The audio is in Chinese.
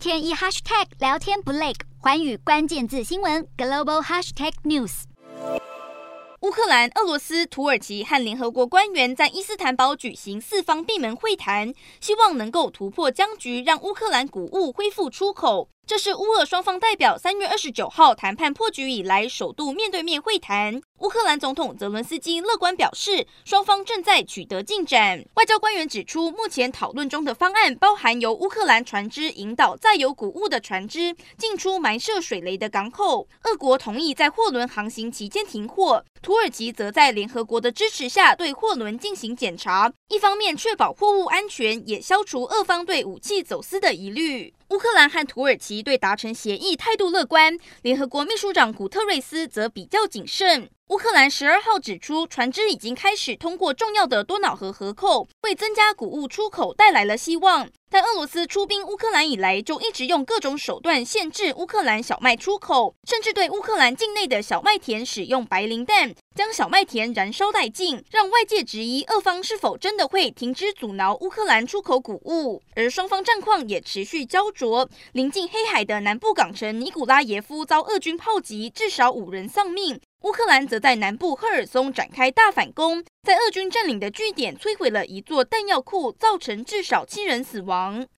天一 hashtag 聊天不累，环宇关键字新闻 global hashtag news。乌克兰、俄罗斯、土耳其和联合国官员在伊斯坦堡举行四方闭门会谈，希望能够突破僵局，让乌克兰谷物恢复出口。这是乌俄双方代表三月二十九号谈判破局以来首度面对面会谈。乌克兰总统泽伦斯基乐观表示，双方正在取得进展。外交官员指出，目前讨论中的方案包含由乌克兰船只引导载有谷物的船只进出埋设水雷的港口。俄国同意在货轮航行期间停货，土耳其则在联合国的支持下对货轮进行检查，一方面确保货物安全，也消除俄方对武器走私的疑虑。乌克兰和土耳其对达成协议态度乐观，联合国秘书长古特瑞斯则比较谨慎。乌克兰十二号指出，船只已经开始通过重要的多瑙河河口，为增加谷物出口带来了希望。但俄罗斯出兵乌克兰以来，就一直用各种手段限制乌克兰小麦出口，甚至对乌克兰境内的小麦田使用白磷弹，将小麦田燃烧殆尽，让外界质疑俄方是否真的会停止阻挠乌克兰出口谷物。而双方战况也持续焦灼，临近黑海的南部港城尼古拉耶夫遭俄军炮击，至少五人丧命。乌克兰则在南部赫尔松展开大反攻，在俄军占领的据点摧毁了一座弹药库，造成至少七人死亡。